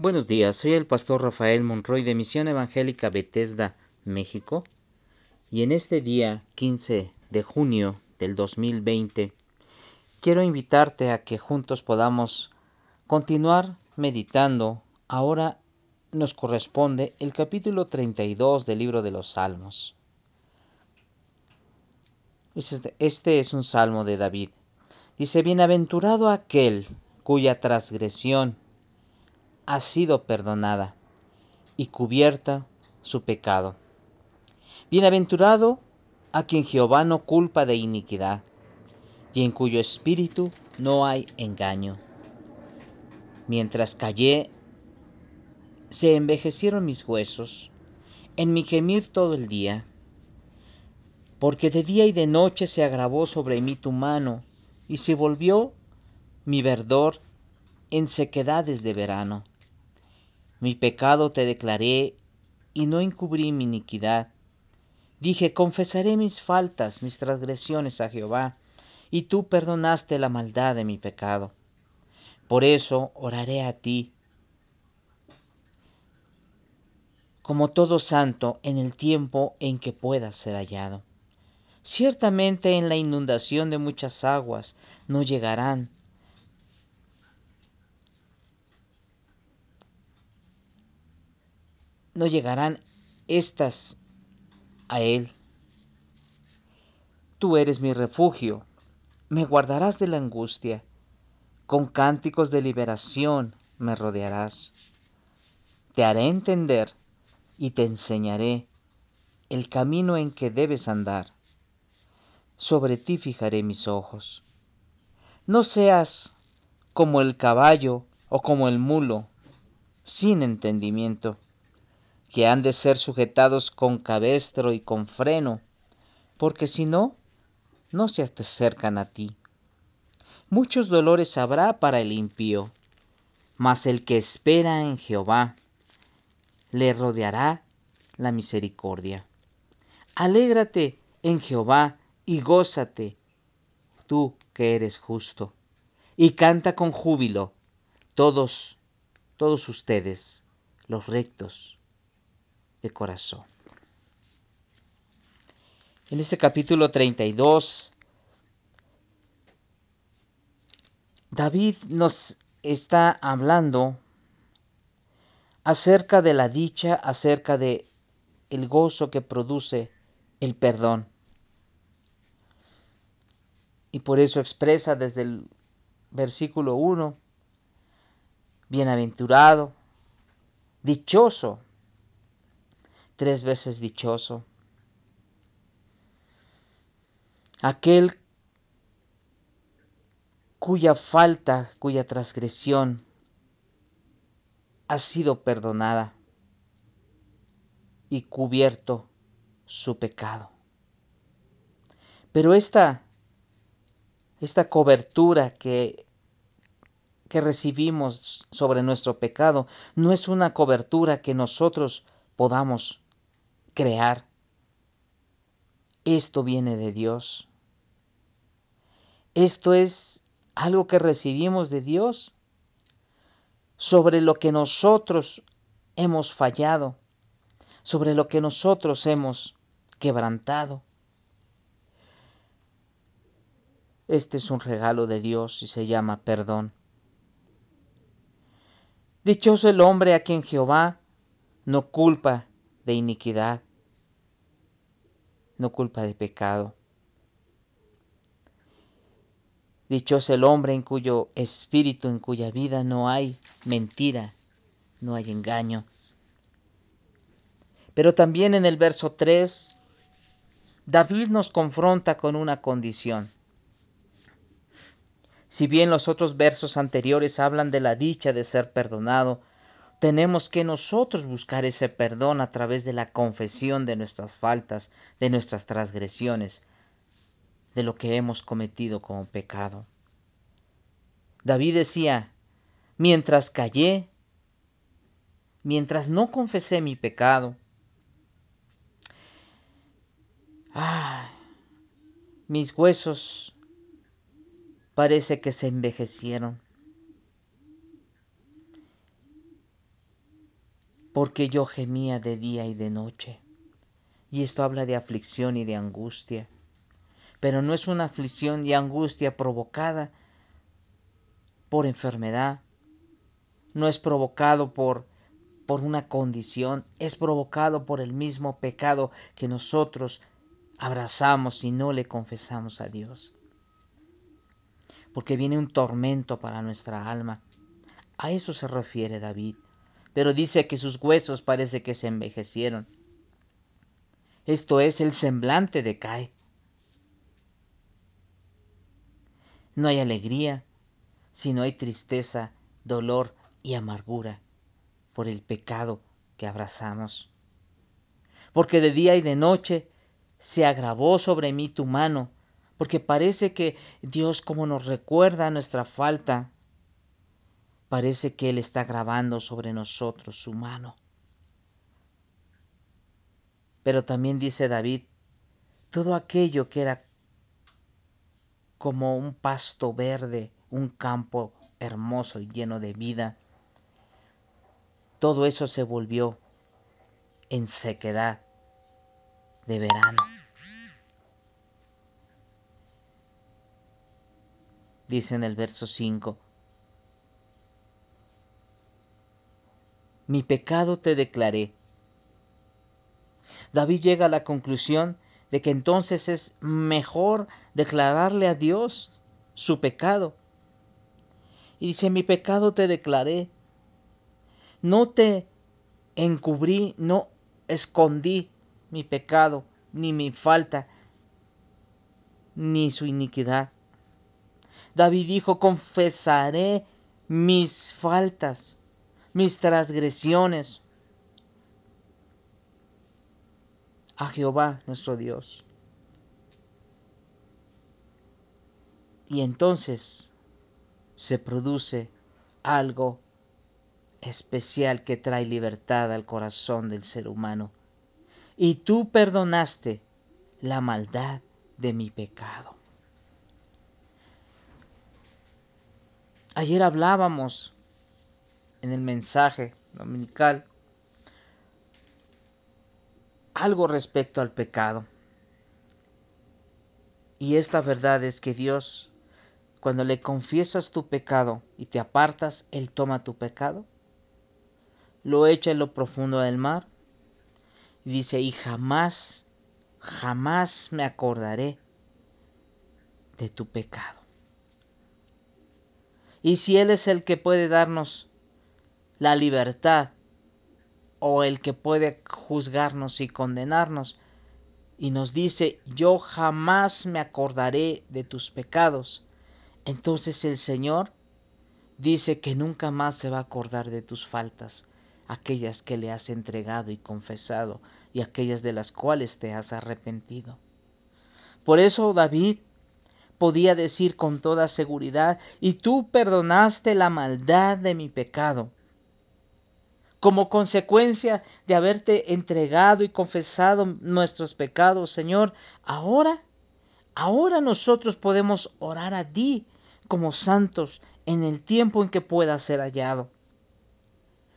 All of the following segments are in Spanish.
Buenos días, soy el pastor Rafael Monroy de Misión Evangélica Bethesda, México, y en este día 15 de junio del 2020 quiero invitarte a que juntos podamos continuar meditando. Ahora nos corresponde el capítulo 32 del libro de los Salmos. Este, este es un salmo de David. Dice, Bienaventurado aquel cuya transgresión ha sido perdonada y cubierta su pecado. Bienaventurado a quien Jehová no culpa de iniquidad y en cuyo espíritu no hay engaño. Mientras callé, se envejecieron mis huesos en mi gemir todo el día, porque de día y de noche se agravó sobre mí tu mano y se volvió mi verdor en sequedades de verano. Mi pecado te declaré y no encubrí mi iniquidad. Dije, confesaré mis faltas, mis transgresiones a Jehová, y tú perdonaste la maldad de mi pecado. Por eso oraré a ti, como todo santo, en el tiempo en que puedas ser hallado. Ciertamente en la inundación de muchas aguas no llegarán no llegarán estas a él. Tú eres mi refugio, me guardarás de la angustia, con cánticos de liberación me rodearás. Te haré entender y te enseñaré el camino en que debes andar. Sobre ti fijaré mis ojos. No seas como el caballo o como el mulo, sin entendimiento que han de ser sujetados con cabestro y con freno, porque si no, no se acercan a ti. Muchos dolores habrá para el impío, mas el que espera en Jehová le rodeará la misericordia. Alégrate en Jehová y gózate, tú que eres justo, y canta con júbilo todos, todos ustedes, los rectos de corazón. En este capítulo 32, David nos está hablando acerca de la dicha, acerca de el gozo que produce el perdón. Y por eso expresa desde el versículo 1, bienaventurado, dichoso tres veces dichoso. Aquel cuya falta, cuya transgresión ha sido perdonada y cubierto su pecado. Pero esta, esta cobertura que, que recibimos sobre nuestro pecado no es una cobertura que nosotros podamos crear. Esto viene de Dios. Esto es algo que recibimos de Dios sobre lo que nosotros hemos fallado, sobre lo que nosotros hemos quebrantado. Este es un regalo de Dios y se llama perdón. Dichoso el hombre a quien Jehová no culpa de iniquidad no culpa de pecado. Dichoso el hombre en cuyo espíritu, en cuya vida no hay mentira, no hay engaño. Pero también en el verso 3, David nos confronta con una condición. Si bien los otros versos anteriores hablan de la dicha de ser perdonado, tenemos que nosotros buscar ese perdón a través de la confesión de nuestras faltas, de nuestras transgresiones, de lo que hemos cometido como pecado. David decía, mientras callé, mientras no confesé mi pecado, ah, mis huesos parece que se envejecieron. Porque yo gemía de día y de noche. Y esto habla de aflicción y de angustia. Pero no es una aflicción y angustia provocada por enfermedad, no es provocado por por una condición, es provocado por el mismo pecado que nosotros abrazamos y no le confesamos a Dios. Porque viene un tormento para nuestra alma. A eso se refiere David. Pero dice que sus huesos parece que se envejecieron. Esto es, el semblante decae. No hay alegría, sino hay tristeza, dolor y amargura por el pecado que abrazamos. Porque de día y de noche se agravó sobre mí tu mano, porque parece que Dios como nos recuerda nuestra falta, parece que Él está grabando sobre nosotros su mano. Pero también dice David, todo aquello que era como un pasto verde, un campo hermoso y lleno de vida, todo eso se volvió en sequedad de verano. Dice en el verso 5, mi pecado te declaré. David llega a la conclusión de que entonces es mejor declararle a Dios su pecado. Y dice, mi pecado te declaré, no te encubrí, no escondí mi pecado, ni mi falta, ni su iniquidad. David dijo, confesaré mis faltas, mis transgresiones a Jehová nuestro Dios. Y entonces se produce algo especial que trae libertad al corazón del ser humano. Y tú perdonaste la maldad de mi pecado. Ayer hablábamos en el mensaje dominical algo respecto al pecado. Y esta verdad es que Dios, cuando le confiesas tu pecado y te apartas, Él toma tu pecado lo echa en lo profundo del mar. Y dice, y jamás, jamás me acordaré de tu pecado. Y si Él es el que puede darnos la libertad o el que puede juzgarnos y condenarnos, y nos dice, yo jamás me acordaré de tus pecados, entonces el Señor dice que nunca más se va a acordar de tus faltas, aquellas que le has entregado y confesado y aquellas de las cuales te has arrepentido. Por eso David podía decir con toda seguridad, y tú perdonaste la maldad de mi pecado. Como consecuencia de haberte entregado y confesado nuestros pecados, Señor, ahora, ahora nosotros podemos orar a ti como santos en el tiempo en que pueda ser hallado.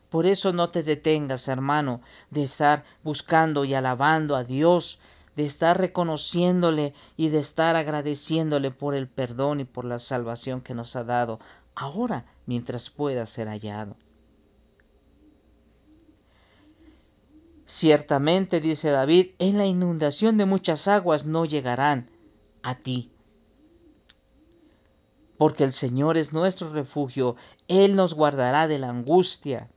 Por eso no te detengas, hermano, de estar buscando y alabando a Dios, de estar reconociéndole y de estar agradeciéndole por el perdón y por la salvación que nos ha dado, ahora mientras pueda ser hallado. Ciertamente, dice David, en la inundación de muchas aguas no llegarán a ti. Porque el Señor es nuestro refugio, Él nos guardará de la angustia.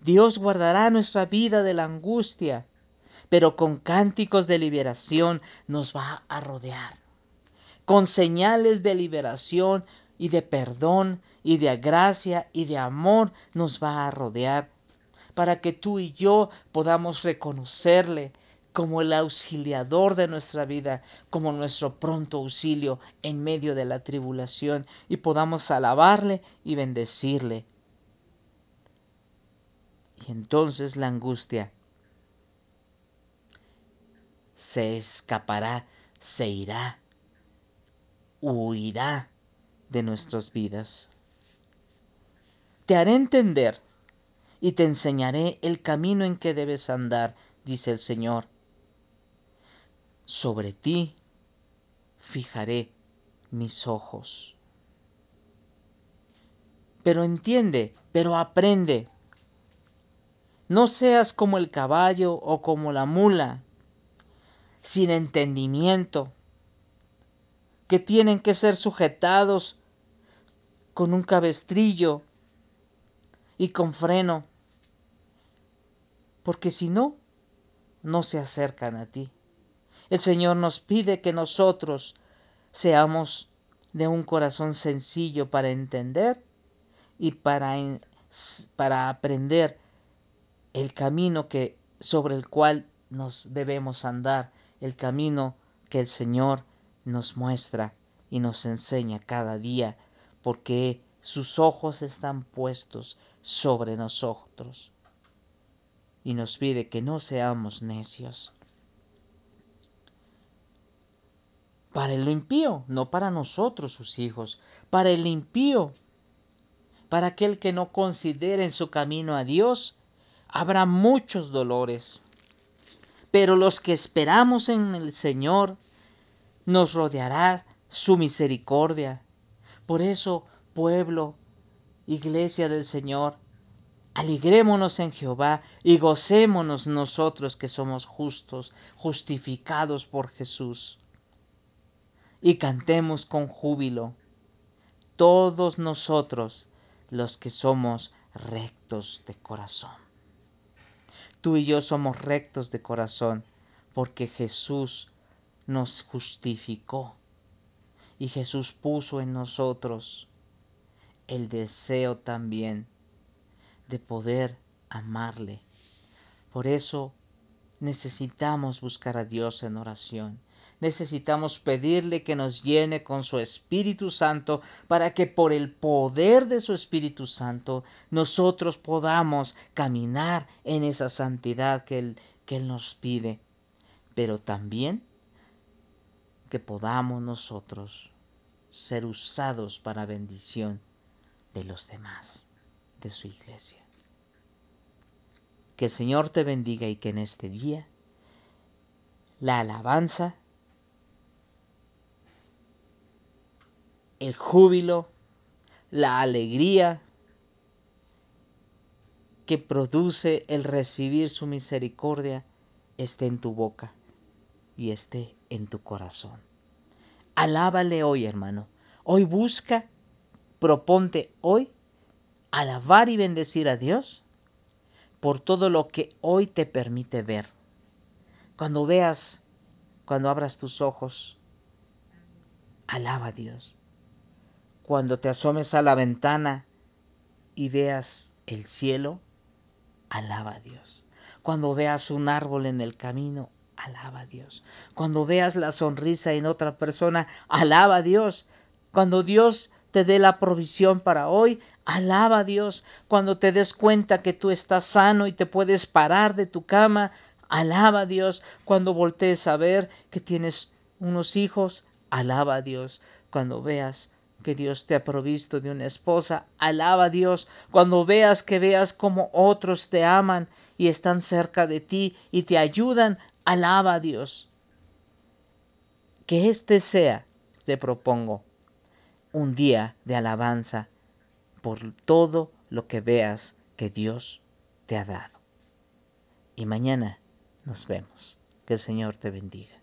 Dios guardará nuestra vida de la angustia, pero con cánticos de liberación nos va a rodear. Con señales de liberación y de perdón y de gracia y de amor nos va a rodear para que tú y yo podamos reconocerle como el auxiliador de nuestra vida, como nuestro pronto auxilio en medio de la tribulación y podamos alabarle y bendecirle y entonces la angustia se escapará, se irá, huirá de nuestras vidas. Te haré entender y te enseñaré el camino en que debes andar, dice el Señor. Sobre ti fijaré mis ojos. Pero entiende, pero aprende. No seas como el caballo o como la mula, sin entendimiento, que tienen que ser sujetados con un cabestrillo y con freno, porque si no, no se acercan a ti. El Señor nos pide que nosotros seamos de un corazón sencillo para entender y para, para aprender el camino que sobre el cual nos debemos andar, el camino que el Señor nos muestra y nos enseña cada día, porque sus ojos están puestos sobre nosotros y nos pide que no seamos necios. Para el impío, no para nosotros sus hijos, para el impío, para aquel que no considere en su camino a Dios, habrá muchos dolores. Pero los que esperamos en el Señor, nos rodeará su misericordia. Por eso, pueblo, iglesia del Señor, alegrémonos en Jehová y gocémonos nosotros que somos justos, justificados por Jesús. Y cantemos con júbilo, todos nosotros los que somos rectos de corazón. Tú y yo somos rectos de corazón porque Jesús nos justificó y Jesús puso en nosotros el deseo también de poder amarle. Por eso necesitamos buscar a Dios en oración. Necesitamos pedirle que nos llene con su Espíritu Santo para que por el poder de su Espíritu Santo nosotros podamos caminar en esa santidad que Él, que Él nos pide. Pero también que podamos nosotros ser usados para bendición de los demás, de su iglesia. Que el Señor te bendiga y que en este día la alabanza, el júbilo, la alegría que produce el recibir su misericordia esté en tu boca y esté en tu corazón. Alábale hoy, hermano. Hoy busca, proponte hoy alabar y bendecir a Dios por todo lo que hoy te permite ver. Cuando veas, cuando abras tus ojos, alaba a Dios. Cuando te asomes a la ventana y veas el cielo, alaba a Dios. Cuando veas un árbol en el camino, alaba a Dios. Cuando veas la sonrisa en otra persona, alaba a Dios. Cuando Dios te dé la provisión para hoy, alaba a Dios. Cuando te des cuenta que tú estás sano y te puedes parar de tu cama, alaba a Dios. Cuando voltees a ver que tienes unos hijos, alaba a Dios. Cuando veas que Dios te ha provisto de una esposa, alaba a Dios. Cuando veas que veas como otros te aman y están cerca de ti y te ayudan, alaba a Dios. Que este sea, te propongo, un día de alabanza por todo lo que veas que Dios te ha dado. Y mañana nos vemos. Que el Señor te bendiga.